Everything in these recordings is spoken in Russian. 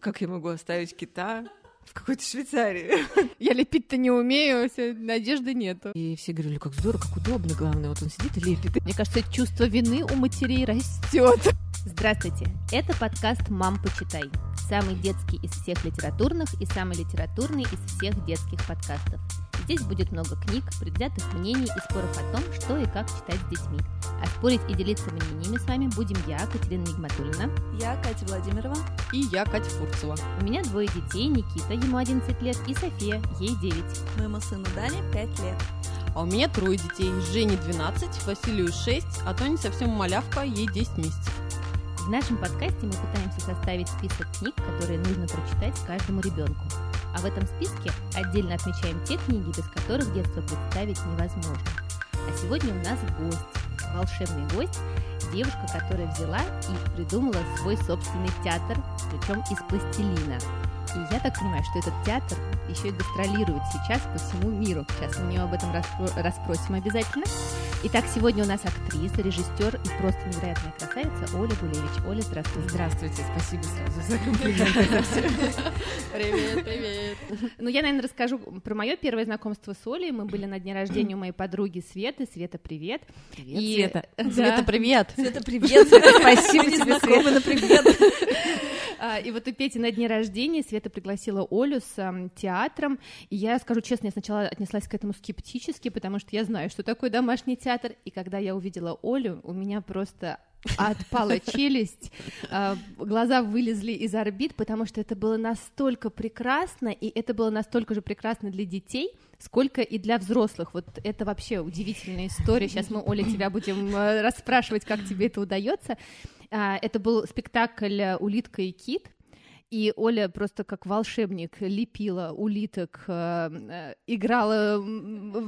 Как я могу оставить кита в какой-то Швейцарии? Я лепить-то не умею, всё, надежды нету. И все говорили, как здорово, как удобно, главное, вот он сидит и лепит. Мне кажется, чувство вины у матерей растет. Здравствуйте, это подкаст «Мам, почитай». Самый детский из всех литературных и самый литературный из всех детских подкастов. Здесь будет много книг, предвзятых мнений и споров о том, что и как читать с детьми. А спорить и делиться мнениями с вами будем я, Катерина Нигматуллина. Я Катя Владимирова. И я, Катя Фурцева. У меня двое детей, Никита, ему 11 лет, и София, ей 9. Моему сыну Дане 5 лет. А у меня трое детей. Жене 12, Василию 6, а Тоне совсем малявка, ей 10 месяцев. В нашем подкасте мы пытаемся составить список книг, которые нужно прочитать каждому ребенку. А в этом списке отдельно отмечаем те книги, без которых детство представить невозможно. А сегодня у нас гость, волшебный гость, девушка, которая взяла и придумала свой собственный театр, причем из пластилина. И я так понимаю, что этот театр еще и гастролирует сейчас по всему миру. Сейчас мы у нее об этом распро- расспросим обязательно. Итак, сегодня у нас актриса, режиссер и просто невероятная красавица Оля Гулевич. Оля, здравствуйте. Здравствуйте, спасибо сразу за комплимент. Привет, привет. Ну, я, наверное, расскажу про мое первое знакомство с Олей. Мы были на дне рождения у моей подруги Светы. Света, привет. Привет, И- Света. Да. Света, привет. Света, привет. Света, Спасибо тебе, знакомы, но привет. А, И вот у Пети на дне рождения Света пригласила Олю с ам, театром. И я скажу честно, я сначала отнеслась к этому скептически, потому что я знаю, что такое домашний театр. И когда я увидела Олю, у меня просто отпала челюсть, а, глаза вылезли из орбит, потому что это было настолько прекрасно, и это было настолько же прекрасно для детей, сколько и для взрослых. Вот это вообще удивительная история. Сейчас мы, Оля, тебя будем э, расспрашивать, как тебе это удается. А, Это был спектакль э, «Улитка и кит», и Оля просто как волшебник лепила улиток, э, э, играла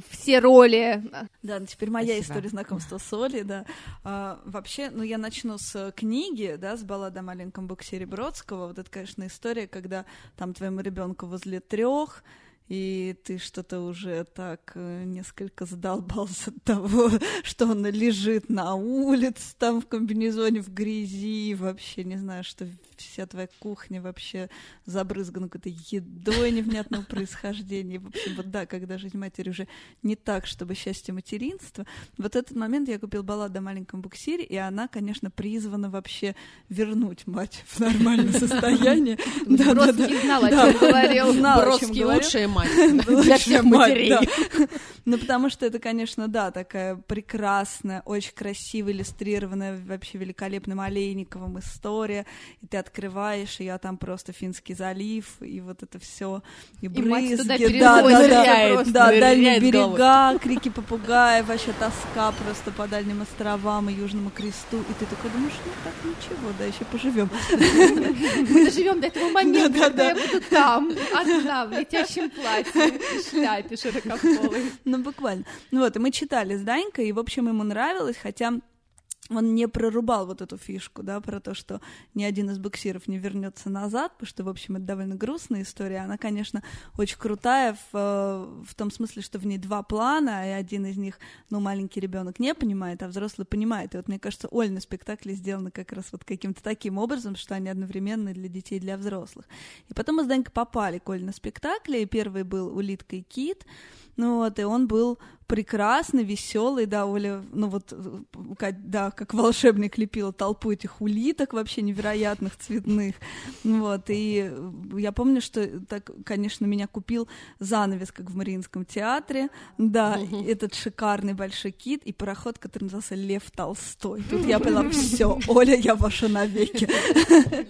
все роли. Да, ну теперь моя Спасибо. история знакомства с Олей, да. А, вообще, ну я начну с книги, да, с баллады о маленьком буксире Бродского. Вот это, конечно, история, когда там твоему ребенку возле трех, и ты что-то уже так э, несколько задолбался от того, что он лежит на улице, там в комбинезоне, в грязи, вообще не знаю, что вся твоя кухня вообще забрызгана какой-то едой невнятного происхождения. В общем, вот да, когда жизнь матери уже не так, чтобы счастье материнства. Вот этот момент я купил балладу о маленьком буксире, и она, конечно, призвана вообще вернуть мать в нормальное состояние. Да, да, да. Бродский знал, о чем говорил. Бродский лучшая мать. Для всех матерей. Ну, потому что это, конечно, да, такая прекрасная, очень красиво иллюстрированная вообще великолепным Олейниковым история. И ты открываешь, и а там просто Финский залив, и вот это все и брызги, да, да, да, да, дальние берега, крики попугаев, вообще тоска просто по дальним островам и Южному кресту. И ты такой думаешь, ну так ничего, да, еще поживем. Мы доживем до этого момента, Да, да, когда я буду там, одна, в летящем платье, шляпе широкополой. Ну, буквально. Ну вот, и мы читали с Данькой, и, в общем, ему нравилось, хотя он не прорубал вот эту фишку, да, про то, что ни один из буксиров не вернется назад, потому что, в общем, это довольно грустная история. Она, конечно, очень крутая в, э, в том смысле, что в ней два плана, и один из них, ну, маленький ребенок не понимает, а взрослый понимает. И вот, мне кажется, Ольны спектакли сделаны как раз вот каким-то таким образом, что они одновременно для детей и для взрослых. И потом мы с Данькой попали к Оле на спектакли, и первый был «Улитка и кит», ну вот, и он был прекрасный, веселый, да, Оля, ну вот, э, да, как волшебник лепила толпу этих улиток вообще невероятных, цветных, вот, и я помню, что так, конечно, меня купил занавес, как в Мариинском театре, да, этот шикарный большой кит и пароход, который назывался Лев Толстой. Тут я поняла, все, Оля, я ваша навеки.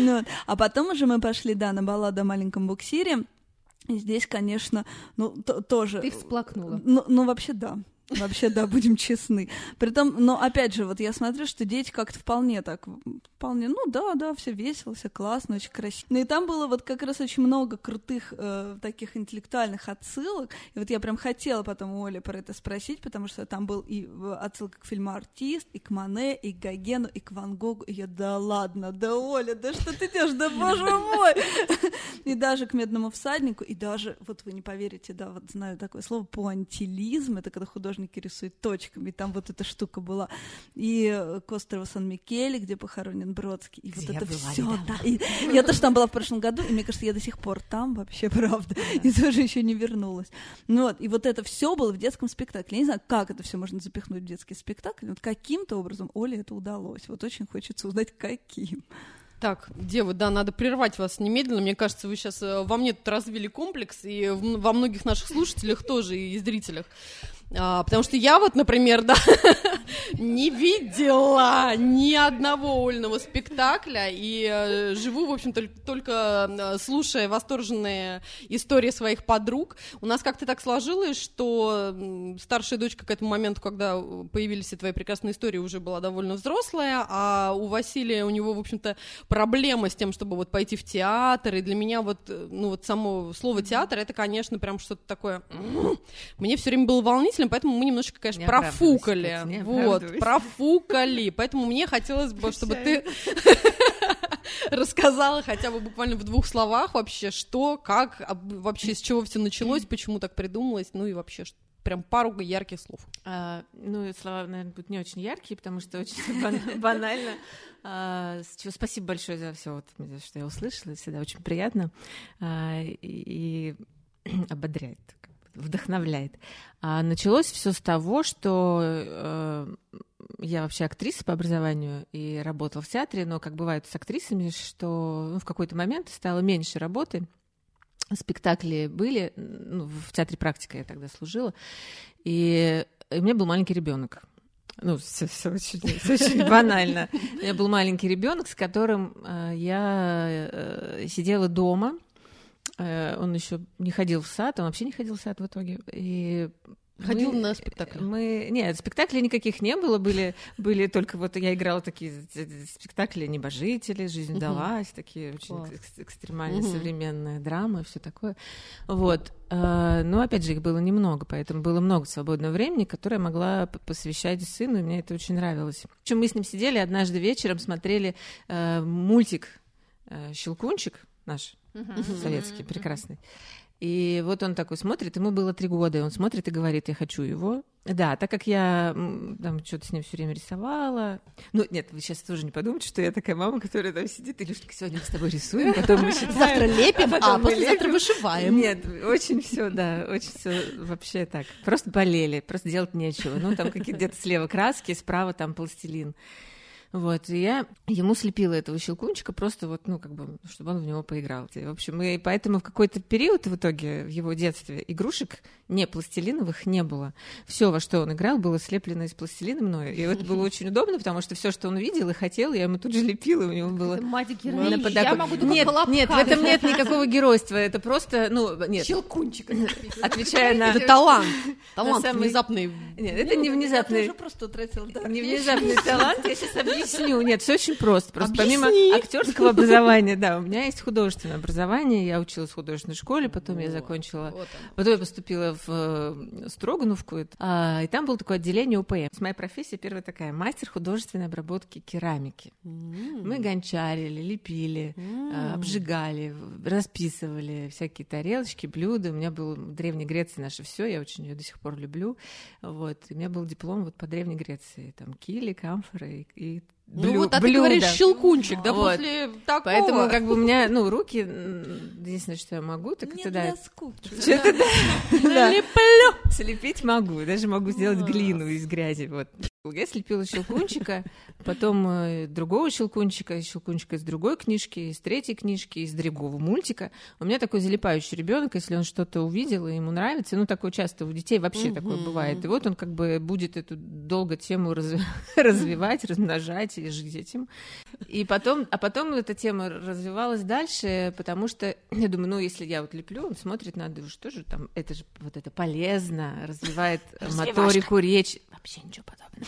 Ну. А потом уже мы пошли, да, на балладу о маленьком буксире, здесь, конечно, ну, то- тоже... Ты всплакнула. Ну, ну, вообще, да. Вообще, да, будем честны. Притом, но опять же, вот я смотрю, что дети как-то вполне так, вполне, ну да, да, все весело, все классно, очень красиво. Ну и там было вот как раз очень много крутых э, таких интеллектуальных отсылок. И вот я прям хотела потом у Оли про это спросить, потому что там был и э, отсылка к фильму «Артист», и к Мане, и к Гогену, и к Ван Гогу. И я, да ладно, да Оля, да что ты делаешь, да боже мой! И даже к «Медному всаднику», и даже, вот вы не поверите, да, вот знаю такое слово, пуантилизм, это когда художник художники рисуют точками, и там вот эта штука была. И э, к острову Сан-Микеле, где похоронен Бродский. И Где вот это все, да. И я тоже там была в прошлом году, и мне кажется, я до сих пор там вообще, правда. И тоже еще не вернулась. Ну вот, и вот это все было в детском спектакле. Я не знаю, как это все можно запихнуть в детский спектакль. но Вот каким-то образом Оле это удалось. Вот очень хочется узнать, каким. Так, девы, да, надо прервать вас немедленно. Мне кажется, вы сейчас во мне тут развили комплекс, и в- во многих наших слушателях тоже, и зрителях. А, потому что я вот, например, да, не видела ни одного ольного спектакля, и э, живу, в общем, только, только э, слушая восторженные истории своих подруг. У нас как-то так сложилось, что старшая дочка к этому моменту, когда появились твои прекрасные истории, уже была довольно взрослая, а у Василия, у него, в общем-то, проблема с тем, чтобы вот пойти в театр, и для меня вот, э, ну вот само слово театр, это, конечно, прям что-то такое, мне все время было волнительно, поэтому мы немножко, конечно, Не профукали, не вот, профукали, поэтому мне хотелось бы, чтобы ты рассказала хотя бы буквально в двух словах вообще, что, как, вообще с чего все началось, почему так придумалось, ну и вообще прям пару ярких слов. А, ну, слова, наверное, будут не очень яркие, потому что очень бан- банально. А, спасибо большое за все, вот, что я услышала, всегда очень приятно. А, и, ободряет, вдохновляет. А, началось все с того, что э, я вообще актриса по образованию и работала в театре, но как бывает с актрисами, что ну, в какой-то момент стало меньше работы, спектакли были, ну, в театре практика я тогда служила, и у меня был маленький ребенок. Ну, все, очень, очень банально. У меня был маленький ребенок, с которым э, я э, сидела дома. Э, он еще не ходил в сад, он вообще не ходил в сад в итоге. И Ходил мы- на спектакль? Мы... Нет, спектаклей никаких не было, были, были только вот я играла такие спектакли «Небожители», «Жизнь Мгм. далась», такие очень Класс. экс- экстремальные Мгм. современная драма, все такое. Вот. А, Но, опять же, их было немного, поэтому было много свободного времени, которое я могла посвящать сыну, и мне это очень нравилось. Причем мы с ним сидели однажды вечером, смотрели э, мультик э, «Щелкунчик» наш, советский, прекрасный. И вот он такой смотрит, ему было три года, и он смотрит и говорит, я хочу его. Да, так как я там что-то с ним все время рисовала. Ну, нет, вы сейчас тоже не подумайте, что я такая мама, которая там сидит, Илюшка, сегодня мы с тобой рисуем, потом мы считаем. Завтра лепим, а мы послезавтра вышиваем. Нет, очень все, да, очень все вообще так. Просто болели, просто делать нечего. Ну, там какие-то где-то слева краски, справа там пластилин. Вот, и я ему слепила этого щелкунчика просто вот, ну, как бы, чтобы он в него поиграл. И, в общем, и поэтому в какой-то период в итоге в его детстве игрушек не пластилиновых не было. Все, во что он играл, было слеплено из пластилина мною. И это было очень удобно, потому что все, что он видел и хотел, я ему тут же лепила, у него было... Это мать на. Я могу только нет, нет, в этом нет никакого геройства. Это просто, ну, нет. Щелкунчик. Отвечая на... Это талант. Талант самый- внезапный. Нет, это не Я внезапный... тоже просто утратила Не внезапный талант, я сейчас объясню. Нет, все очень просто. Просто помимо актерского образования, да, у меня есть художественное образование. Я училась в художественной школе, потом я закончила Вот Потом я поступила в э, Строгановку, а, и там было такое отделение УПМ. Моя профессия первая такая, мастер художественной обработки керамики. Мы гончарили, лепили, э, обжигали, расписывали всякие тарелочки, блюда. У меня был в Древней Греции наше все, я очень ее до сих пор люблю. Вот. И у меня был диплом вот по Древней Греции, там кили, камфоры и, и Ну блю- вот, а ты блюда. говоришь щелкунчик, да, Вот. после такого. Поэтому как бы у меня, ну, руки, единственное, что я могу, так Не это да, скуки. что-то да, да. Слепить могу, даже могу сделать глину из грязи, вот. Я слепила щелкунчика, потом э, другого щелкунчика, щелкунчика из другой книжки, из третьей книжки, из другого мультика. У меня такой залипающий ребенок, если он что-то увидел и ему нравится, ну такое часто у детей вообще такое бывает. И вот он как бы будет эту долго тему разви- развивать, размножать и жить этим. И потом, а потом эта тема развивалась дальше, потому что я думаю, ну если я вот леплю, он смотрит, надо что же там, это же вот это полезно, развивает моторику речи. Вообще ничего подобного.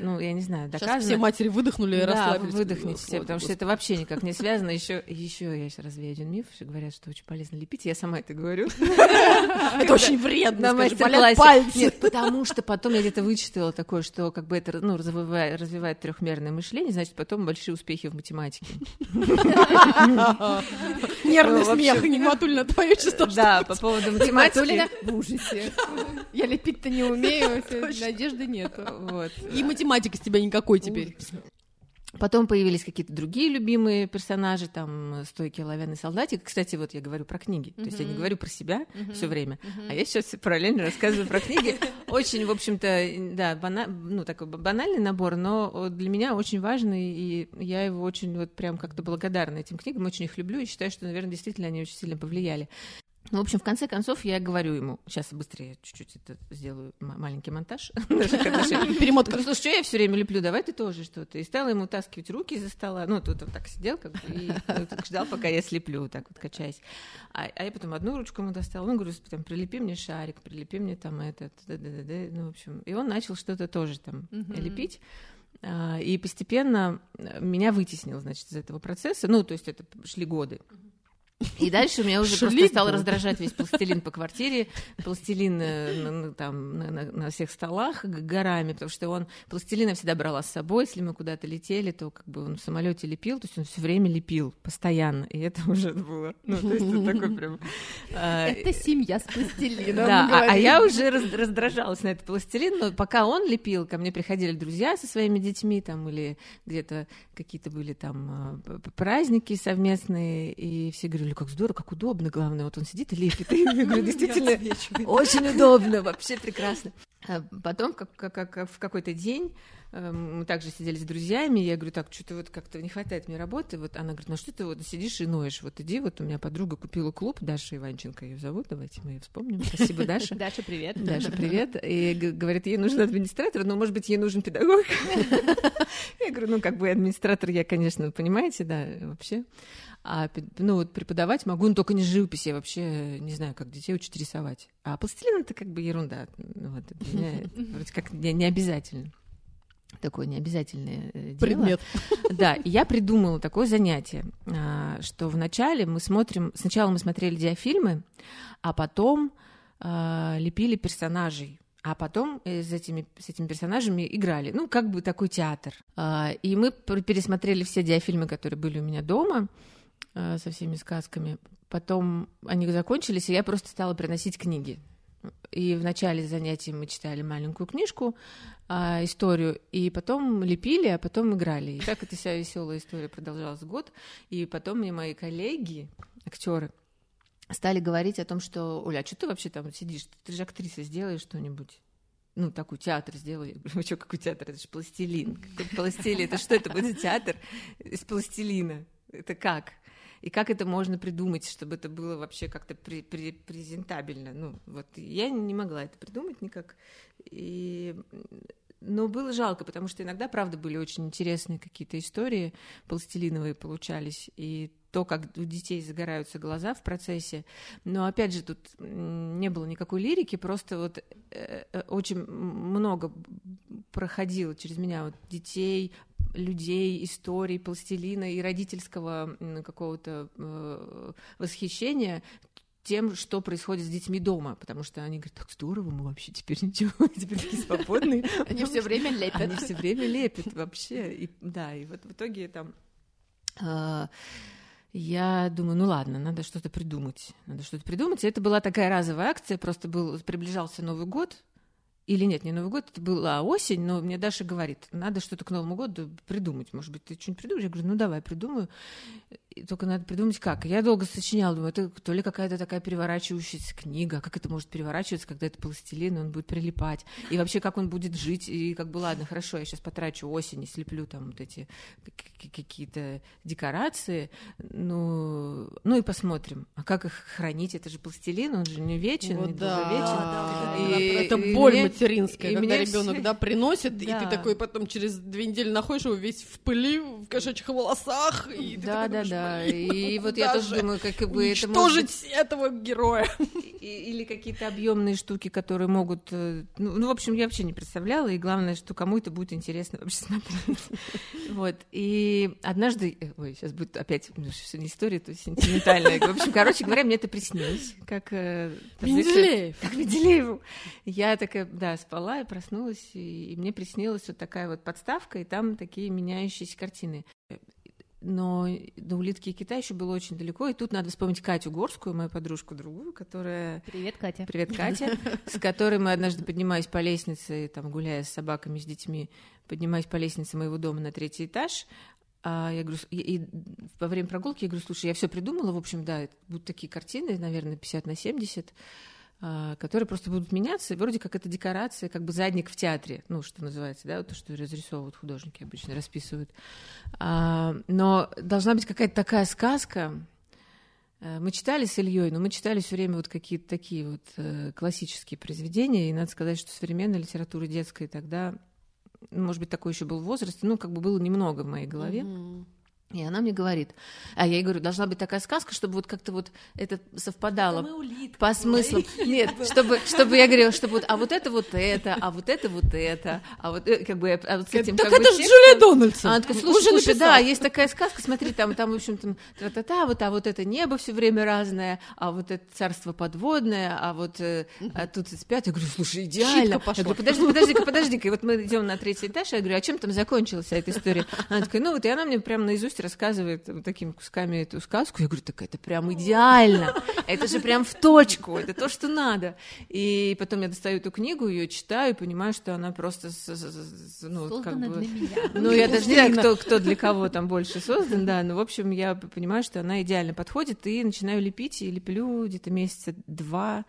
ну, я не знаю, Сейчас доказано. все матери выдохнули и да, расслабились. вы выдохните все, потому что это вообще никак не связано. Еще, еще я сейчас развею один миф, что говорят, что очень полезно лепить. Я сама это говорю. Это очень вредно, болят пальцы. Нет, потому что потом я где-то вычитала такое, что как бы это ну, развивает, развивает трехмерное мышление, значит, потом большие успехи в математике. Нервный Ну, смех, Нигматульна, твое чувство, Да, по поводу Матулина математики. в ужасе. Я лепить-то не умею, надежды нету. Вот. И математики с тебя никакой теперь. Потом появились какие-то другие любимые персонажи, там стойкий оловянный солдатик. Кстати, вот я говорю про книги. То есть я не говорю про себя Мгм. все время, Мгм. а я сейчас параллельно рассказываю про книги. Очень, в общем-то, да, бана- ну, такой банальный набор, но для меня очень важный, и я его очень вот прям как-то благодарна этим книгам, очень их люблю и считаю, что, наверное, действительно они очень сильно повлияли. Ну, в общем, в конце концов, я говорю ему, сейчас быстрее чуть-чуть это сделаю, маленький монтаж. Перемотка. Говорю, слушай, что я все время леплю, давай ты тоже что-то. И стала ему таскивать руки из-за стола. Ну, тут он так сидел, как бы, и ну, ждал, пока я слеплю, вот так вот качаясь. А, а я потом одну ручку ему достала, ну, говорю, там, прилепи мне шарик, прилепи мне там этот, ну, в общем. И он начал что-то тоже там лепить. А, И постепенно э, меня вытеснил, значит, из этого процесса. Ну, то есть это шли годы. И дальше меня уже Шли просто стал раздражать весь пластилин по квартире, пластилин на, на- там, на, на- всех столах горами, потому что он пластилин я всегда брала с собой, если мы куда-то летели, то как бы он в самолете лепил, то есть он все время лепил, постоянно, и это уже было, ну, то есть это такой прям... а, Это семья с пластилином. да, а- а, я уже раз- раздражалась на этот пластилин, но пока он лепил, ко мне приходили друзья со своими детьми, там, или где-то какие-то были там п- праздники совместные, и все говорили, как здорово, как удобно, главное, вот он сидит и лепит. И я говорю, действительно, очень удобно, вообще прекрасно. А Потом, как, как- как- в какой-то день, э, мы также сидели с друзьями, я говорю, так, что-то вот как-то не хватает мне работы. Вот она говорит, ну что ты вот сидишь и ноешь? Вот иди, вот у меня подруга купила клуб, Даша Иванченко ее зовут, давайте мы ее вспомним. Спасибо, Даша. Даша, привет. Даша, привет. И говорит, ей нужен администратор, но, может быть, ей нужен педагог. Я говорю, ну, как бы администратор я, конечно, понимаете, да, вообще. А, ну, вот преподавать могу, но только не живопись. Я вообще не знаю, как детей учат рисовать. А пластилин — это как бы ерунда. Ну, Вот, для меня вроде как не, не обязательно. Такое необязательное э, дело. Предмет. Да, и я придумала такое занятие, а, что вначале мы смотрим, сначала мы смотрели диафильмы, а потом а, лепили персонажей, а потом э, с этими, с этими персонажами играли. Ну, как бы такой театр. А, И мы пересмотрели все диафильмы, которые были у меня дома, со всеми сказками. Потом они закончились, и я просто стала приносить книги. И в начале занятий мы читали маленькую книжку, а, историю, и потом лепили, а потом играли. И так эта вся веселая история продолжалась год. И потом мне мои коллеги, актеры, стали говорить о том, что, Оля, а что ты вообще там сидишь? Ты же актриса, сделай что-нибудь. Ну, такой театр сделай. Я говорю, «Вы что, какой театр? Это же пластилин. Какой пластилин? Это что это будет театр из пластилина? Это как? И как это можно придумать, чтобы это было вообще как-то при- при- презентабельно? Ну, вот я не могла это придумать никак. И... Но было жалко, потому что иногда, правда, были очень интересные какие-то истории пластилиновые получались, и то, как у детей загораются глаза в процессе. Но, опять же, тут не было никакой лирики, просто вот э, э, очень много проходило через меня вот детей, людей, историй, пластилина и родительского какого-то э, восхищения тем, что происходит с детьми дома, потому что они говорят, так здорово, мы вообще теперь ничего, теперь такие свободные. Они все время лепят. Они все время лепят вообще. И, да, и вот в итоге там а, я думаю, ну ладно, надо что-то придумать. Надо что-то придумать. И это была такая разовая акция, просто был, приближался Новый год, или нет, не Новый год, это была осень, но мне Даша говорит, надо что-то к Новому году придумать. Может быть, ты что-нибудь придумаешь? Я говорю, ну давай, придумаю. И только надо придумать как. Я долго сочиняла, думаю, это то ли какая-то такая переворачивающаяся книга, как это может переворачиваться, когда это пластилин, он будет прилипать. И вообще, как он будет жить. И как бы, ладно, хорошо, я сейчас потрачу осень и слеплю там вот эти какие-то декорации. Ну, ну и посмотрим. А как их хранить? Это же пластилин, он же не вечен, Вот не да. долговечен. И- это и боль мне- материнская, и когда ребенок все- да, приносит, и Да. ты такой потом через две недели находишь его весь в пыли, в кошачьих волосах, и Да, да, думаешь, да. И вот я тоже думаю, как бы это может этого героя. И- Или какие-то объемные штуки, которые могут... э, Ну, ну, в общем, я вообще не представляла, и главное, что кому это будет интересно вообще смотреть. Вот. И однажды... э, Ой, сейчас будет опять ну, не история, то сентиментальная. В общем, короче говоря, мне это приснилось. Как... э, Менделеев. Как Менделееву. Я такая, да, спала и проснулась, и, и мне приснилась вот такая вот подставка, и там такие меняющиеся картины. Но до улитки и кита еще было очень далеко, и тут надо вспомнить Катю Горскую, мою подружку другую, которая Привет, Катя. Привет, Катя, с которой мы однажды поднимаясь по лестнице, там, гуляя с собаками, с детьми, поднимаясь по лестнице моего дома на третий этаж, а я говорю, и, и во время прогулки я говорю, слушай, я все придумала, в общем, да, будут такие картины, наверное, 50 на 70, а, которые просто будут меняться, вроде как это декорация, как бы задник в театре, ну, что называется, да, то, что разрисовывают художники обычно, расписывают. А, но должна быть какая-то такая сказка, Э, Мы читали с Ильей, но мы читали все время вот какие-то такие вот э, классические произведения, и надо сказать, что современной литературы детской тогда, может быть, такой еще был возраст, ну, как бы было немного в моей голове. И она мне говорит, а я ей говорю, должна быть такая сказка, чтобы вот как-то вот это совпадало по смыслу. Нет, чтобы, чтобы я говорила, чтобы вот, а вот это вот это, а вот это вот это, а вот э, как бы, а вот с этим Так как бы это же Джулия Дональдсон. она такая, Уже слушай, слушай, написала. да, есть такая сказка, смотри, там, там, в общем, там, тра-та-та, вот, а вот это небо все время разное, а вот это царство подводное, а вот э, а тут спят. Я говорю, слушай, идеально. Я говорю, подожди, подожди-ка, подожди-ка. И вот мы идем на третий этаж, я говорю, а чем там закончилась эта история? Она такая, ну вот, и она мне прямо наизусть рассказывает вот такими кусками эту сказку. Я говорю, так это прям идеально, это же прям в точку, это то, что надо. И потом я достаю эту книгу, ее читаю, и понимаю, что она просто, ну, как бы... для меня. Ну, я даже не знаю, кто, кто для кого там больше создан, да, но, в общем, я понимаю, что она идеально подходит, и начинаю лепить, и леплю где-то месяца два.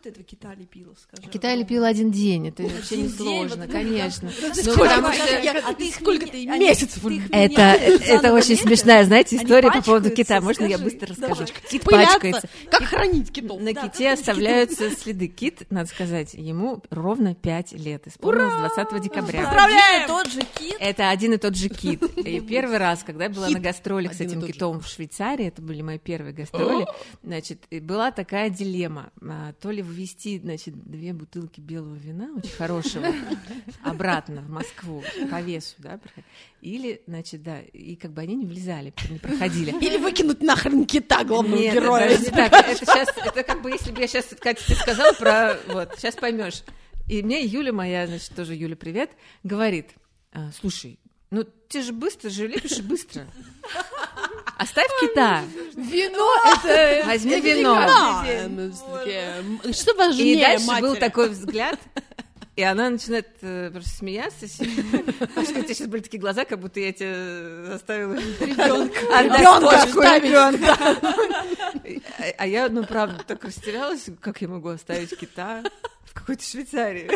Сколько ты этого кита лепила, скажи? Китай лепила один день, это вообще Один не день, сложно, вот, конечно. Ну, сколько? потому что- а сколько ты месяцев Это, это очень смешная, знаете, история по поводу кита. Можно я быстро расскажу? Кит Пыляться. пачкается. Как хранить китов? На Да, ките оставляются следы. Кит, надо сказать, ему ровно 5 лет. Исполнилось 20 декабря. Один и тот же кит. Это один и тот же кит. И первый раз, когда я была на гастролях с этим китом в Швейцарии, это были мои первые гастроли, значит, была такая дилемма. а, То ли ввести, значит, две бутылки белого вина, очень хорошего, обратно в Москву по весу, да, или, значит, да, и как бы они не влезали, не проходили. Или выкинуть нахрен кита главного Нет, героя. даже не так. Это сейчас, это как бы, если бы я сейчас, Катя, тебе сказала про, вот, сейчас поймешь. И мне Юля моя, значит, тоже Юля, привет, говорит, «А, слушай, ну ты же быстро же лепишь и быстро. Оставь кита, Вино это... возьми вино. Ну, Что важнее, И дальше был такой взгляд, и она начинает э, просто смеяться. Потому что у тебя сейчас были такие глаза, как будто я тебя заставила Ребёнка. отдать ребёнка. А, а я, ну, правда, так растерялась, как я могу оставить кита, В какой-то Швейцарии.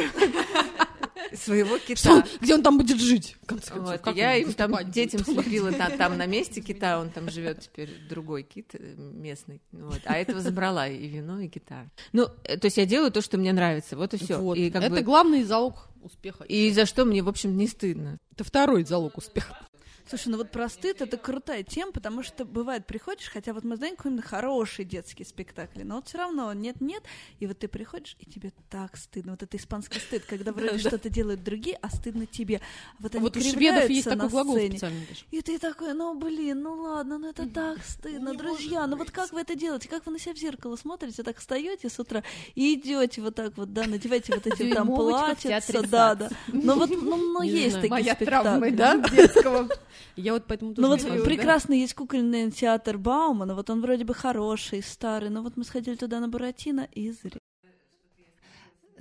Своего Что кита. он- Где он там будет жить? в конце концов? Вот, Как я им там детям слепила та- там на месте кита, он там живет теперь другой кит э, местный, вот, а этого забрала и вино, и кита. Ну, э, то есть я делаю то, что мне нравится, вот и все. Вот. И как Это бы главный залог успеха. и за что мне, в общем, не стыдно. Это второй залог успеха. Слушай, ну вот про стыд это крутая тема, потому что бывает приходишь, хотя вот мы знаем какие хорошие детские спектакли, но вот все равно нет-нет, и вот ты приходишь, и тебе так стыдно. Вот это испанский стыд, когда вроде что-то делают другие, а стыдно тебе. Вот они Вот у шведов есть такой глагол специальный. И ты такой, ну блин, ну ладно, ну это так стыдно, друзья, ну вот как вы это делаете, как вы на себя в зеркало смотрите, так встаете с утра и идете вот так вот, да, надеваете вот эти там платьица, да, да. Ну вот, ну, ну есть такие спектакли. да, детского. Я вот поэтому Ну тоже вот не хожу, да. прекрасно есть кукольный театр Баумана, вот он вроде бы хороший, старый, но вот мы сходили туда на Буратино и зря.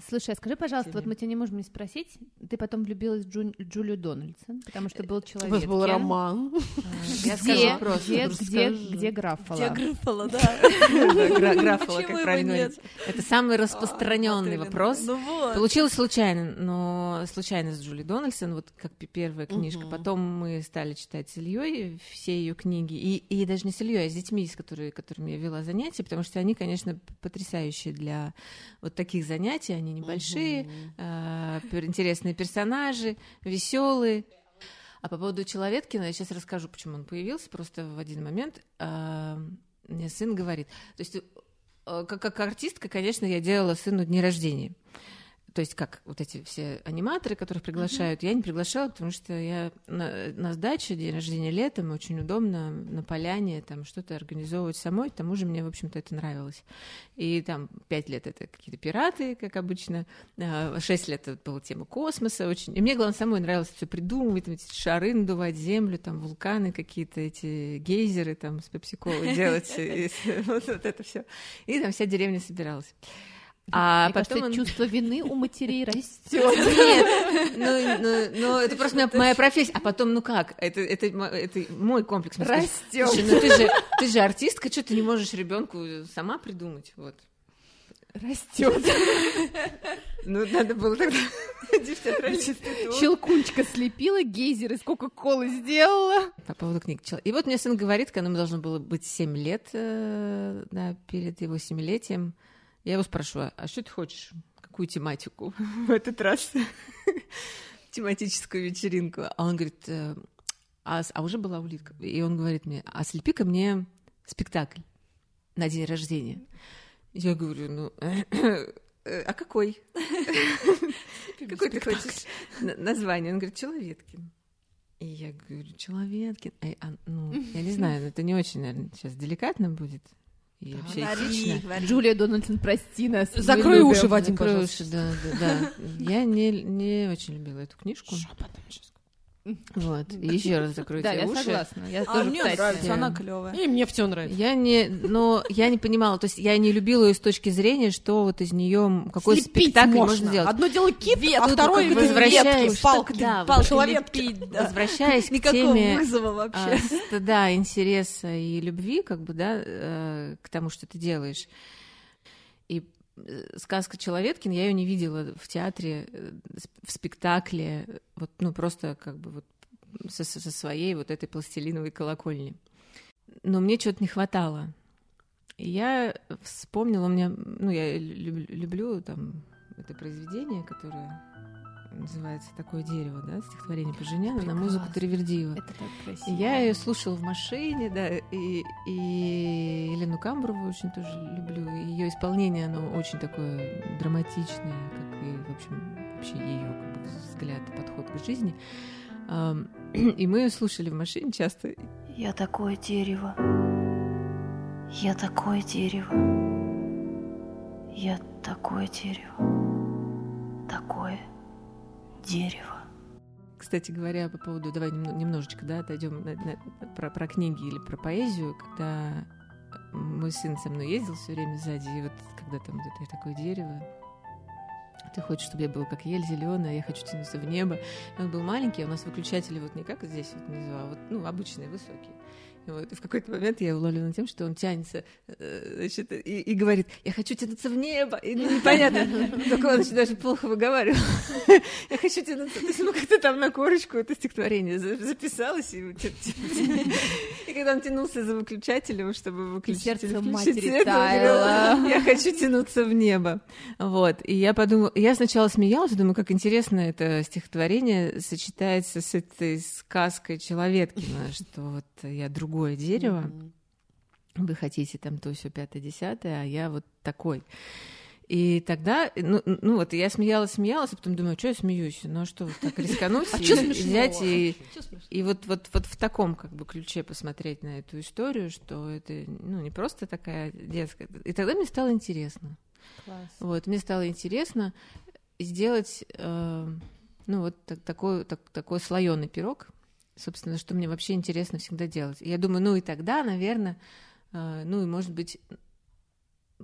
Слушай, а скажи, пожалуйста, вот мы тебя не можем не спросить, ты потом влюбилась в Джу- Джулию Дональдсон, потому что был У человек. вас был роман. Я Где, скажу просто. где, где, где Граффало? Я грыфала, да. Да, гра- Графола, Почему как правильно говорить. Это самый распространенный Вот вопрос. Ну. Получилось случайно, но случайно с Джули Дональдсон, вот как первая книжка. Потом мы стали читать с Ильей все ее книги. И, и даже не с Ильей, а с детьми, с которыми, которыми я вела занятия, потому что они, конечно, потрясающие для вот таких занятий. Они небольшие, пер- интересные персонажи, веселые. А по поводу Человеткина, я сейчас расскажу, почему он появился. Просто в один момент а, мне сын говорит, то есть э, как, как артистка, конечно, я делала сыну дни рождения. То есть как вот эти все аниматоры, которых приглашают, я не приглашала, потому что я на, на сдаче, день рождения летом, очень удобно на поляне там что-то организовывать самой, к тому же мне, в общем-то, это нравилось. И там пять лет это какие-то пираты, как обычно, а, шесть лет это была тема космоса очень. И мне, главное, самой нравилось все придумывать, там, эти шары надувать, землю, там вулканы какие-то, эти гейзеры там с пепсиколой делать, вот это все. И там вся деревня собиралась. А Мне потом кажется, он... чувство вины у матерей растет. Нет, ну, ну, ну это просто моя, моя профессия. А потом, ну как, это, это, это мой комплекс. Растет. Ну ты же, ты же артистка, что ты не можешь ребенку сама придумать? Вот. Растет. Ну, надо было тогда Щелкунчика слепила, гейзер из Кока-Колы сделала. По поводу книг. И вот мне сын говорит, когда ему должно было быть 7 лет, э, да, перед его семилетием, я его спрашиваю, а что ты хочешь? Какую тематику в этот раз? Тематическую вечеринку. А он говорит, «Э, а, а уже была улитка. И он говорит мне, а слепи-ка мне спектакль на день рождения. Я говорю, ну, а какой? Какой ты хочешь название? Он говорит, Человеткин. И я говорю, Человеткин. А, ну, я не знаю, это не очень, наверное, сейчас деликатно будет и вообще этично. Джулия Дональдсон, прости нас. Закрой уши, Вадим, Закрой уши, да, да, да. Я не, не очень любила эту книжку. Шепотом сейчас вот, еще раз закройте да, уши. я согласна. Я а тоже, мне кстати, нравится, она клевая. И мне все нравится. Я не, но я не понимала, то есть я не любила ее с точки зрения, что вот из нее какой Слепить спектакль можно. можно сделать. Одно дело кит, Вет, а второе как возвращаясь, палки, да, палки человек, лепить, да. возвращаясь к Никакого теме вызова вообще. а, стыда, интереса и любви, как бы, да, э, к тому, что ты делаешь. И сказка Человеткин, я ее не видела в театре, э, в спектакле, вот, ну, просто как бы вот со, со своей вот этой пластилиновой колокольни. Но мне чего-то не хватало. И я вспомнила, у меня, ну, я люблю, люблю там это произведение, которое называется «Такое дерево», да, стихотворение Поженяна на музыку Тривердиева. Это так красиво. И я ее слушала в машине, да, и, и Елену Камброву очень тоже люблю. Ее исполнение, оно очень такое драматичное, как и, в общем, вообще ее как бы, взгляд и подход к жизни. И мы слушали в машине часто. Я такое дерево. Я такое дерево. Я такое дерево. Такое дерево. Кстати говоря, по поводу, давай немножечко, да, отойдем на, на, про, про книги или про поэзию, когда мой сын со мной ездил все время сзади, и вот когда там это такое дерево, ты хочешь, чтобы я был как ель зеленая, я хочу тянуться в небо. И он был маленький, а у нас выключатели вот не как здесь вот внизу, а вот, ну, обычные, высокие. Вот. И в какой-то момент я уловлена тем, что он тянется э, значит, и, и говорит, я хочу тянуться в небо. И ну, непонятно, только он еще даже плохо выговаривал. Я хочу тянуться. То есть, ну, как-то там на корочку это стихотворение записалось. И, и когда он тянулся за выключателем, чтобы выключить сердце матери таяло. Я хочу тянуться в небо. Вот. И я подумала, я сначала смеялась, думаю, как интересно это стихотворение сочетается с этой сказкой Человеткина, что вот я друг другое дерево, mm-hmm. вы хотите там то, все пятое, десятое, а я вот такой. И тогда, ну, ну вот, я смеялась, смеялась, а потом думаю, что я смеюсь? Ну а что, вот так рискануть а и, взять и, и вот, вот, вот в таком как бы ключе посмотреть на эту историю, что это ну, не просто такая детская. И тогда мне стало интересно. Класс. Вот, мне стало интересно сделать э, ну вот так, такой, так, такой слоеный пирог, собственно, что мне вообще интересно всегда делать. я думаю, ну и тогда, наверное, э, ну и может быть,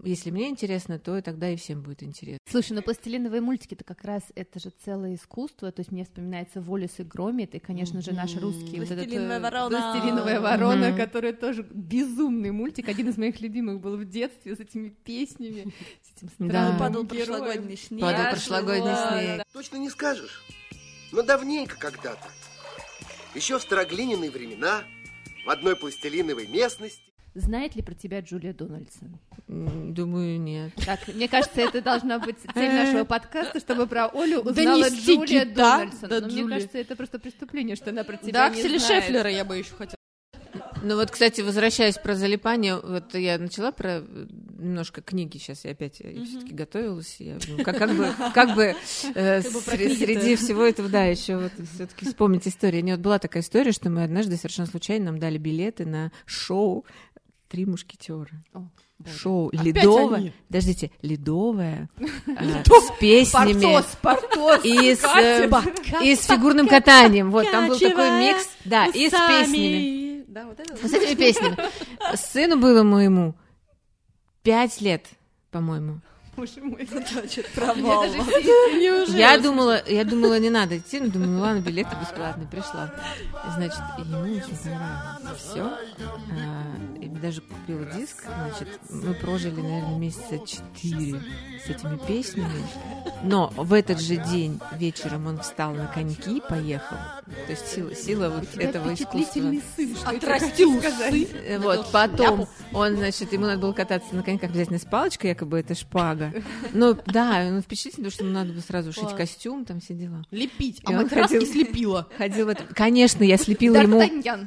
если мне интересно, то и тогда и всем будет интересно. Слушай, ну пластилиновые мультики это как раз это же целое искусство. То есть мне вспоминается Волис и Громит, и, конечно же, наши русские. Пластилиновая вот этот, ворона. Пластилиновая ворона, mm-hmm. которая тоже безумный мультик. Один из моих любимых был в детстве с этими песнями, с этим да. Падал прошлогодний снег. Падал прошлогодний снег. Точно не скажешь, но давненько когда-то. Еще в староглиняные времена, в одной пластилиновой местности. Знает ли про тебя Джулия Дональдсон? Думаю, нет. Так, мне кажется, это должна быть цель нашего подкаста, чтобы про Олю узнала Донести Джулия кита Дональдсон. до Но мне кажется, это просто преступление, что она про тебя Да, не Акселя знает. Шефлера я бы еще хотела. Ну вот, кстати, возвращаясь про залипание, вот я начала про э, немножко книги, сейчас я опять все-таки готовилась, я, ну, как, как бы, как бы э, Как бы про сре- книги-то. среди всего этого, да, еще вот все-таки вспомнить историю. Не, вот была такая история, что мы однажды совершенно случайно нам дали билеты на шоу «Три мушкетера». Боже. Шоу Опять ледовое, они? подождите, ледовое, э, с песнями. С, э, и с фигурным катанием. Вот, там был такой микс, да, и с песнями. Да, вот это. Вот с этими песнями. Сыну было моему пять лет, по-моему. Боже мой. Провал. Я думала, я думала, не надо идти, но думаю, ну ладно, билеты бесплатные, пришла. Значит, ему очень понравилось все. И даже купила диск, значит, мы прожили, наверное, месяца четыре с этими песнями. Но в этот же день вечером он встал на коньки и поехал. То есть сила, сила вот этого искусства. Сын, что я Отрастил усы. Э, Вот, потом он, значит, ему надо было кататься на коньках обязательно с палочкой, якобы это шпага. Ну, да, он впечатлительный, потому что ему надо было сразу шить костюм, там все дела. Лепить. А мы краски ходил- слепила. Ходил в. Конечно, я слепила ему...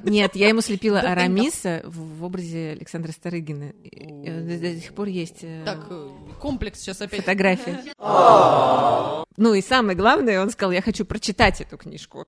Нет, я ему слепила Арамиса в, образе Александра Старыгина. Э, До, до сих пор есть э, Так, э, комплекс сейчас опять. фотография. Ну и самое главное, он сказал, я хочу прочитать эту книжку.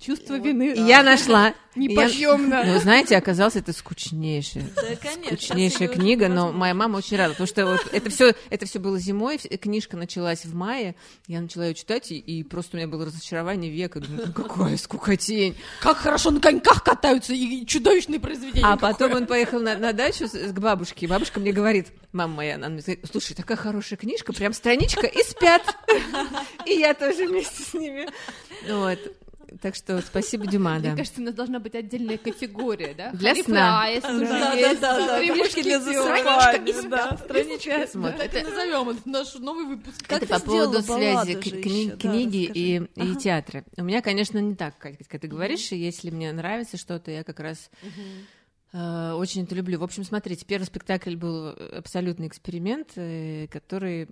Чувство вины. И я нашла. И я- Неподъемно. Ну, знаете, оказалось, это скучнейшая, Да, конечно. скучнейшая книга, но моя мама очень рада, потому что вот это все, это все было зимой, книжка началась в мае, я начала ее читать, и, и просто у меня было разочарование века, думаю, ну какая скукотень. Как хорошо на коньках катаются и чудовищные произведения. А потом он поехал на, на дачу с- к бабушке, и бабушка мне говорит, мама моя, она мне говорит, слушай, такая хорошая книжка, прям страничка, и спят. И я тоже вместе с ними. Вот. Так что спасибо, Дюма, да. Мне кажется, у нас должна быть отдельная категория, да? Для сна. Прайс уже Да, есть. да, да, да, Три книжки для засыпания, да. Страничка. Так назовем это наш новый выпуск. Как по поводу связи книги и, театра. У меня, конечно, не так, как, ты говоришь, если мне нравится что-то, я как раз очень это люблю. В общем, смотрите, первый спектакль был абсолютный эксперимент, э, который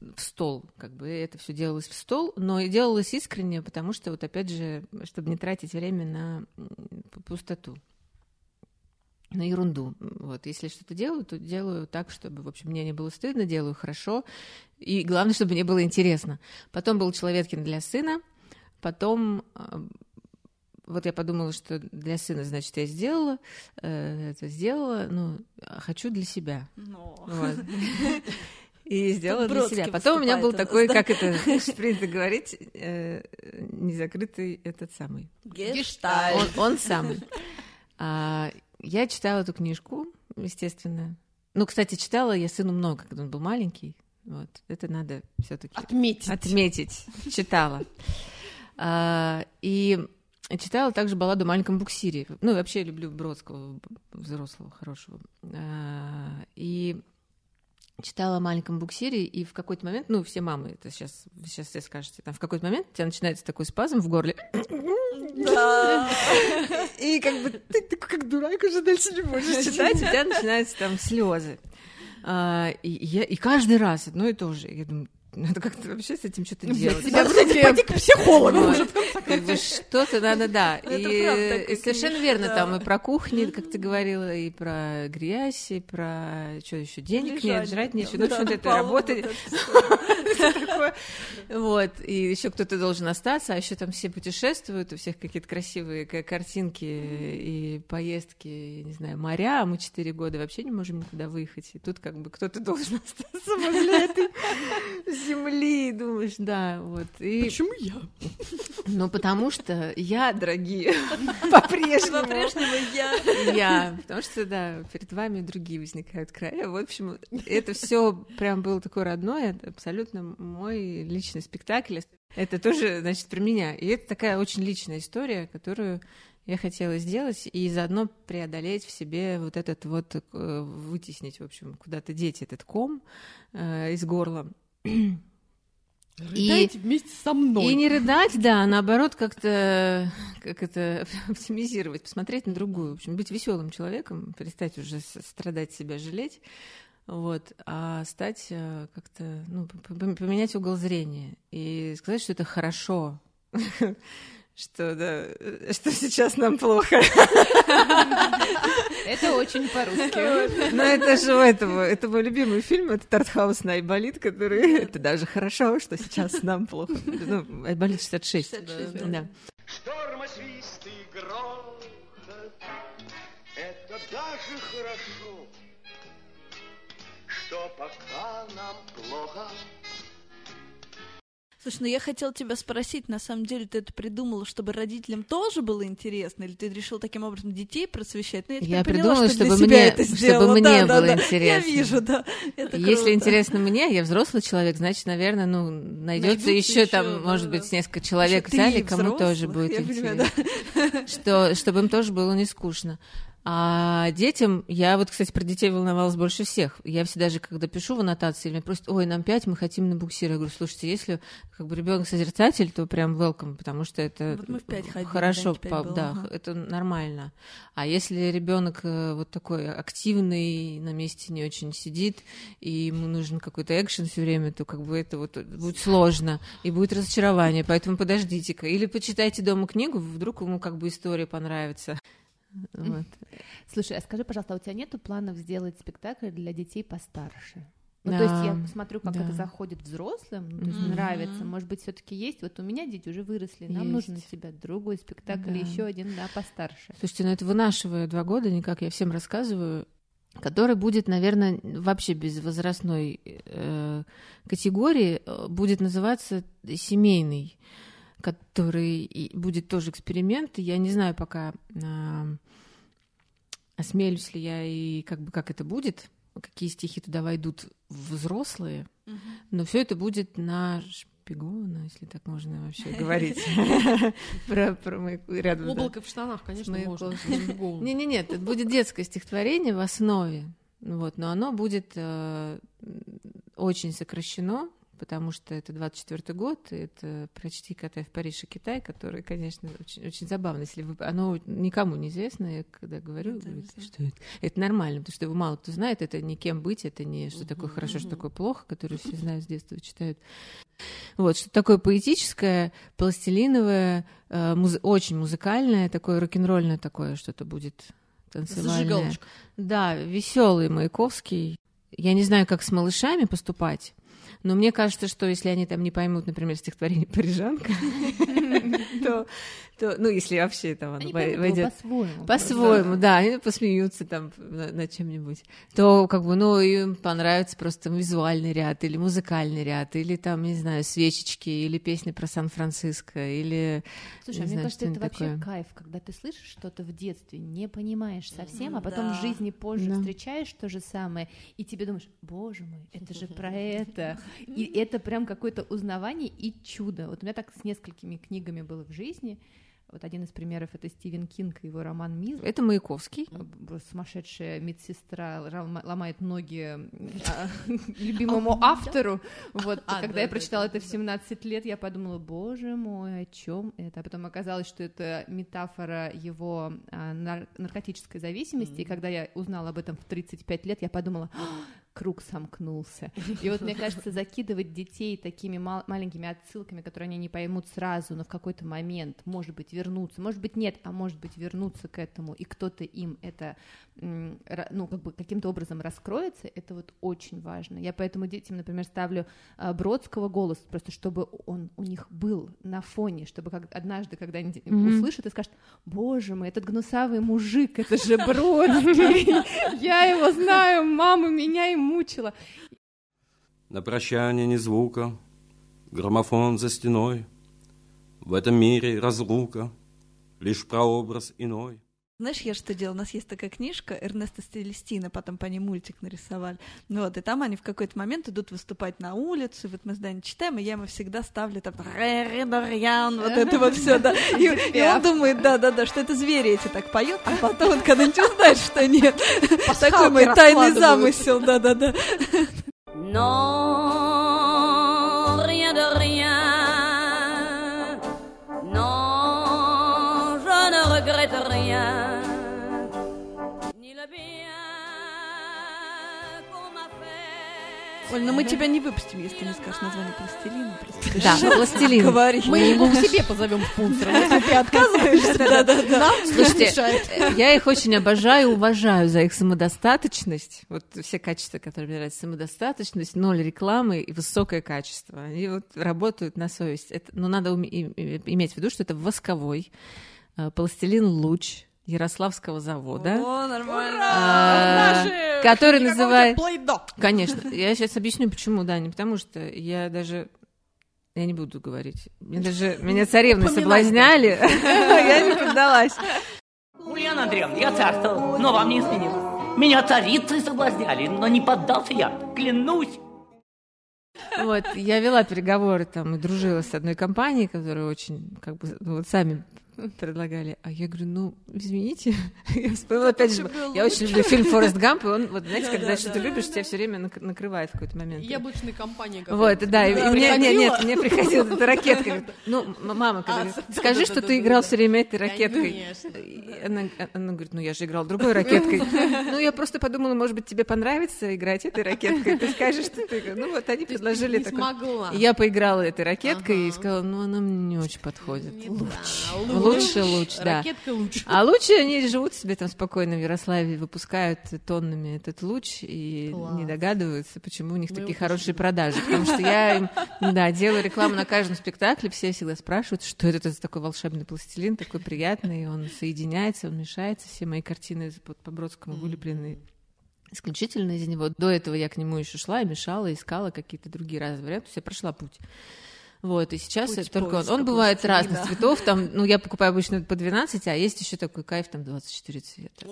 в стол, как бы это все делалось в стол, но и делалось искренне, потому что вот опять же, чтобы не тратить время на пустоту на ерунду. Вот, если что-то делаю, то делаю так, чтобы, в общем, мне не было стыдно, делаю хорошо, и главное, чтобы мне было интересно. Потом был Человеткин для сына, потом а, вот я подумала, что для сына, значит, я сделала, э, это сделала, ну, хочу для себя. Ну. Вот. И сделала для себя. Потом у меня был такой, как это принято говорить, э, незакрытый этот самый Гештальт. он, он самый. А, я читала эту книжку, естественно. Ну, кстати, читала я сыну много, когда он был маленький. Вот, это надо все-таки Отметить. отметить. Читала. А, и читала также балладу о маленьком буксире. Ну, вообще люблю Бродского, взрослого, хорошего. А, и читала о маленьком буксире, и в какой-то момент, ну, все мамы, это сейчас, сейчас все скажете, там в какой-то момент у тебя начинается такой спазм в горле, и как бы ты такой как дурак уже дальше не можешь читать, у тебя начинаются там слезы. А, и, я, и каждый раз одно и то же. Я думаю, надо как-то вообще с этим что-то делать. Тебя вроде пойди к психологу уже. что-то надо, да. И, совершенно верно, там и про кухни, как ты говорила, и про грязь, и про что еще, денег нет, жрать нечего. Ну, общем, это работа. такое. Вот, и еще кто-то должен остаться, а еще там все путешествуют, у всех какие-то красивые картинки и поездки, не знаю, моря, а мы четыре года вообще не можем никуда выехать, и тут как бы кто-то должен остаться возле этой земли, думаешь, да, вот. И, Почему я? ну, потому что я, дорогие, по-прежнему По-прежнему я. я, потому что, да, перед вами другие возникают края. В общем, это все прям было такое родное, это абсолютно мой личный спектакль. Это тоже, значит, про меня. И это такая очень личная история, которую я хотела сделать и заодно преодолеть в себе вот этот вот, э, вытеснить, в общем, куда-то деть этот ком э, из горла. Рыдайте вместе со мной. И не рыдать, да, а наоборот как-то как это оптимизировать, посмотреть на другую. В общем, быть веселым человеком, перестать уже страдать себя, жалеть, вот, а стать э, как-то, ну, поменять угол зрения и сказать, что это хорошо, что, да, э, что сейчас нам плохо. Это очень по-русски. Но это же у этого, это мой любимый фильм, это Тартхаус на Айболит, который, это даже хорошо, что сейчас нам плохо. Ну, Айболит 66. 66, да. Шторма, свист и грохот Это даже хорошо Что пока нам плохо Слушай, ну я хотела тебя спросить, на самом деле ты это придумала, чтобы родителям тоже было интересно, или ты решил таким образом детей просвещать? Ну, я, Я поняла, придумала, что чтобы мне- это чтобы сделала. мне Да, было да. интересно. Я вижу, да. Это Если круто. интересно мне, я взрослый человек, значит, наверное, ну, найдется еще там, может быть, несколько человек взяли, три кому тоже будет интересно. Что, чтобы им тоже было не скучно. А детям, я вот, кстати, про детей волновалась больше всех. Я всегда же, когда пишу в аннотации, меня просят, ой, нам пять, мы хотим на буксир. Я говорю, слушайте, если как бы ребенок созерцатель, то прям welcome, потому что это Вот мы в пять ходили, хорошо, да, по- было, да, ага. это нормально. А если ребенок э, вот такой активный, на месте не очень сидит, и ему нужен какой-то экшен все время, то как бы это вот будет сложно, и будет разочарование. Поэтому подождите-ка. Или почитайте дома книгу, вдруг ему как бы история понравится. Вот. Слушай, а скажи, пожалуйста, а у тебя нету планов сделать спектакль для детей постарше? Ну, Да, то есть я смотрю, как да. это заходит взрослым, ну, то есть нравится. Может быть, все-таки есть. Вот у меня дети уже выросли, нам Есть. нужен у тебя другой спектакль, Да. еще один, да, постарше. Слушайте, ну это вынашивая два года, никак я всем рассказываю, который будет, наверное, вообще без возрастной э, категории, э, будет называться семейный, который будет тоже эксперимент. Я не знаю пока, осмелюсь ли я и как бы как это будет, какие стихи туда войдут взрослые, но все это будет на шпигона, если так можно вообще говорить. Про про Маяку- рядом. да. Облако в штанах, конечно, можно. Маяковским. Не-не-не, это будет детское стихотворение в основе, ну вот, но оно будет э, очень сокращено, потому что это 24 год, это «Прочти, котай в Париж и Китай», который, конечно, очень, очень забавно, если вы... Оно никому не известно, я когда говорю, Это говорят, не что это? Это нормально, потому что его мало кто знает, это не кем быть, это не что такое хорошо, что такое плохо, которое все знают с детства, читают. Вот, что такое поэтическое, пластилиновое, э, муз- очень музыкальное, такое рок-н-ролльное такое что-то будет танцевальное. Зажигалочка. Да, веселый Маяковский. Я не знаю, как с малышами поступать, но мне кажется, что если они там не поймут, например, стихотворение «Парижанка», то, то, ну, если вообще там оно Они войдет по-своему. по-своему, да, они посмеются там на- над чем-нибудь, то как бы, ну, им понравится просто визуальный ряд или музыкальный ряд, или там, не знаю, свечечки, или песни про Сан-Франциско, или... Слушай, а мне знаю, кажется, это вообще такое. кайф, когда ты слышишь что-то в детстве, не понимаешь совсем, а Мгм, потом да. в жизни позже Да. встречаешь то же самое, и тебе думаешь, боже мой, это же про это. И это прям какое-то узнавание и чудо. Вот у меня так с несколькими книгами было в жизни. Вот один из примеров это Стивен Кинг и его роман Миз. Это Маяковский. Б- сумасшедшая медсестра лома- ломает ноги а, любимому автору. Вот, А, когда да, я прочитала это в 17 лет, я подумала, боже мой, о чем это? А потом оказалось, что это метафора его а, нар- наркотической зависимости. И когда я узнала об этом в 35 лет, я подумала, «А, круг сомкнулся. И вот мне кажется, закидывать детей такими мал- маленькими отсылками, которые они не поймут сразу, но в какой-то момент, может быть, вернуться, может быть, нет, а может быть, вернуться к этому, и кто-то им это, ну, как бы каким-то образом раскроется, это вот очень важно. Я поэтому детям, например, ставлю а, Бродского голос, просто чтобы он у них был на фоне, чтобы как однажды, когда они Мгм. услышат и скажут, боже мой, этот гнусавый мужик, это же Бродский, я его знаю, мама меня и мучила. На прощание ни звука, граммофон за стеной. В этом мире разлука, лишь прообраз иной. Знаешь, я что делала? У нас есть такая книжка Эрнеста Стелестина, потом по ней мультик нарисовали. Ну вот, и там они в какой-то момент идут выступать на улицу, и вот мы с Даней читаем, и я ему всегда ставлю там «Ре, Дориан», вот это вот все, да. И, и он думает, да-да-да, что это звери эти так поют, а потом он когда-нибудь узнает, что нет. Такой мой тайный замысел, да-да-да. Non, Оль, ну мы тебя не выпустим, если ты не скажешь название пластилина. Да, пластилин. Мы его к себе позовем спонсором, если ты отказываешься. Да-да-да. Слушайте, э, я их очень обожаю, уважаю за их самодостаточность. Вот все качества, которые мне нравятся. Самодостаточность, ноль рекламы и высокое качество. Они вот работают на совесть. Это, но надо уме- и- и- иметь в виду, что это восковой э, пластилин луч Ярославского завода. О, нормально. а, который называет... Конечно. Я сейчас объясню, почему, да, не потому что я даже... Я не буду говорить. Мне даже меня царевны соблазняли. Я не поддалась. Ульяна Андреевна, я царствовал, но вам не изменил. Меня царицы соблазняли, но не поддался я, клянусь. Вот, я вела переговоры там и дружила с одной компанией, которая очень, как бы, ну, вот сами предлагали. А я говорю, ну, извините. Я вспомнила опять же, я очень люблю фильм «Форест Гамп», и он, вот, знаете, когда что-то любишь, тебя все время нак- накрывает в какой-то момент. Яблочная компания. Вот, да, и мне, нет, мне приходила эта ракетка. Ну, мама, когда говорит, да, скажи, что ты играл все время этой ракеткой. Она, она говорит, ну я же играл другой ракеткой. Ну, я просто подумала, может быть, тебе понравится играть этой ракеткой. Ты скажешь, что ты... Ну, вот они предложили. И Я поиграла этой ракеткой и сказала, ну, она мне не очень подходит. Луч. Лучше луч, да. Ракетка луч. А лучше они живут себе там спокойно в Ярославе, выпускают тоннами этот луч и Класс. не догадываются, почему у них Мы такие его хорошие продажи. Потому что я им, да, делаю рекламу на каждом спектакле, все всегда спрашивают, что это за такой волшебный пластилин, такой приятный, он соединяется, он мешается, все мои картины по Бродскому вылеплены исключительно из него. До этого я к нему еще шла и мешала, искала какие-то другие разные варианты, то есть я прошла путь. Вот, и сейчас Путь это только он. Он бывает пластилина. разных цветов, там, ну, я покупаю обычно по 12, а есть еще такой кайф, там 24 цвета.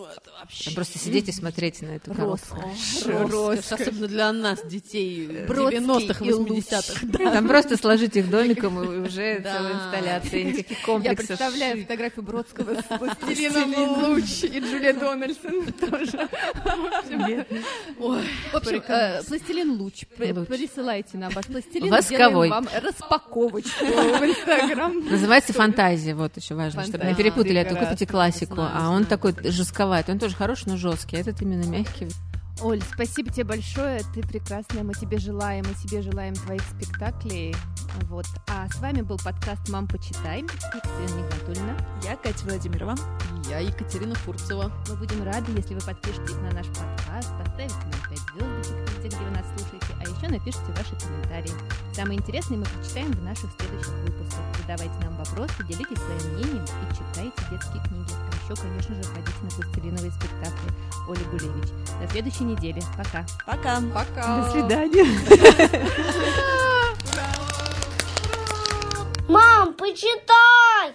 Там просто сидеть и смотреть на эту коробку. Роскошь, особенно для нас, детей Бродский 90-х, и 80-х. Там просто сложить их домиком, и уже Да. целая инсталляция, никаких Я комплексов. представляю фотографию Бродского с пластилином луч и Джулия Дональдсон тоже. В общем, э, пластилин луч. При- Луч. Присылайте нам ваш пластилин. Восковой. вам распаковочку в Инстаграм. Называется фантазия, вот еще важно, чтобы не перепутали, а то прекрасно. купите классику, а он такой жестковатый, он тоже хороший, но жесткий, а этот именно мягкий. Оль, спасибо тебе большое, ты прекрасная, мы тебе желаем, мы тебе желаем твоих спектаклей. Вот. А с вами был подкаст «Мам, почитай». Екатерина Нигматульна. Я Катя Владимирова. Я Екатерина Фурцева. Мы будем рады, если вы подпишетесь на наш подкаст, поставите нам 5 звездочек везде, где вы нас слушаете, а еще напишите ваши комментарии. Самые интересные мы прочитаем в наших следующих выпусках. Задавайте нам вопросы, делитесь своим мнением и читайте детские книги. Еще, конечно же, ходите на пластилиновые спектакли. Оля Гулевич. До следующей недели. Пока. Пока. Пока. До свидания. Мам, почитай!